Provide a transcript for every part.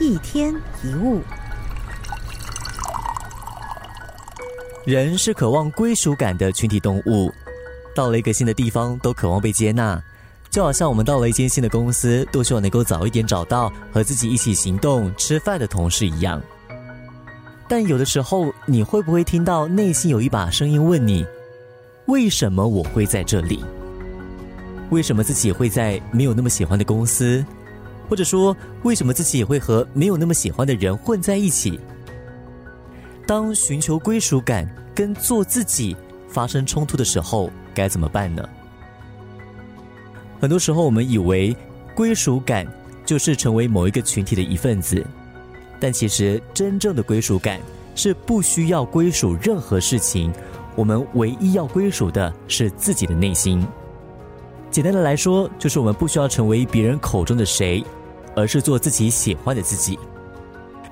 一天一物，人是渴望归属感的群体动物。到了一个新的地方，都渴望被接纳，就好像我们到了一间新的公司，都希望能够早一点找到和自己一起行动、吃饭的同事一样。但有的时候，你会不会听到内心有一把声音问你：为什么我会在这里？为什么自己会在没有那么喜欢的公司？或者说，为什么自己也会和没有那么喜欢的人混在一起？当寻求归属感跟做自己发生冲突的时候，该怎么办呢？很多时候，我们以为归属感就是成为某一个群体的一份子，但其实真正的归属感是不需要归属任何事情，我们唯一要归属的是自己的内心。简单的来说，就是我们不需要成为别人口中的谁，而是做自己喜欢的自己。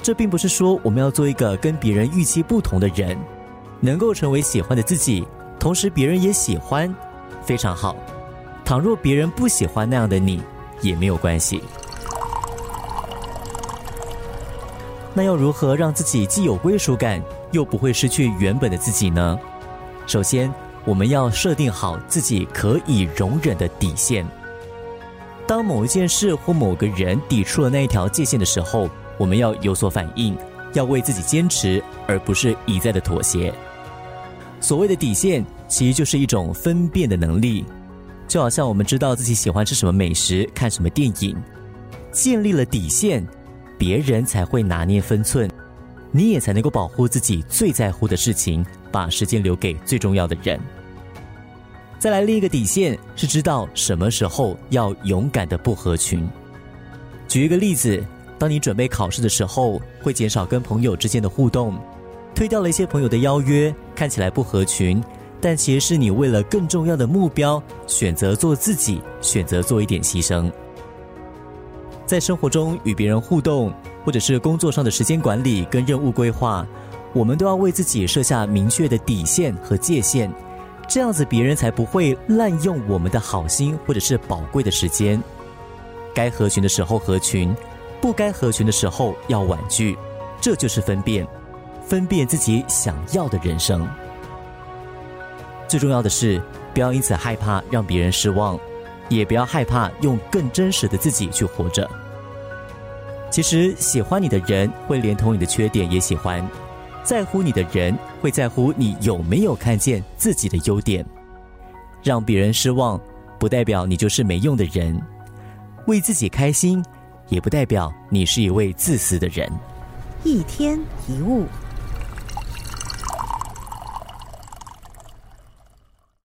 这并不是说我们要做一个跟别人预期不同的人，能够成为喜欢的自己，同时别人也喜欢，非常好。倘若别人不喜欢那样的你，也没有关系。那要如何让自己既有归属感，又不会失去原本的自己呢？首先。我们要设定好自己可以容忍的底线。当某一件事或某个人抵触了那一条界限的时候，我们要有所反应，要为自己坚持，而不是一再的妥协。所谓的底线，其实就是一种分辨的能力，就好像我们知道自己喜欢吃什么美食、看什么电影，建立了底线，别人才会拿捏分寸，你也才能够保护自己最在乎的事情。把时间留给最重要的人。再来，另一个底线是知道什么时候要勇敢的不合群。举一个例子，当你准备考试的时候，会减少跟朋友之间的互动，推掉了一些朋友的邀约，看起来不合群，但其实是你为了更重要的目标，选择做自己，选择做一点牺牲。在生活中与别人互动，或者是工作上的时间管理跟任务规划。我们都要为自己设下明确的底线和界限，这样子别人才不会滥用我们的好心或者是宝贵的时间。该合群的时候合群，不该合群的时候要婉拒，这就是分辨，分辨自己想要的人生。最重要的是，不要因此害怕让别人失望，也不要害怕用更真实的自己去活着。其实，喜欢你的人会连同你的缺点也喜欢。在乎你的人会在乎你有没有看见自己的优点，让别人失望不代表你就是没用的人，为自己开心也不代表你是一位自私的人。一天一物。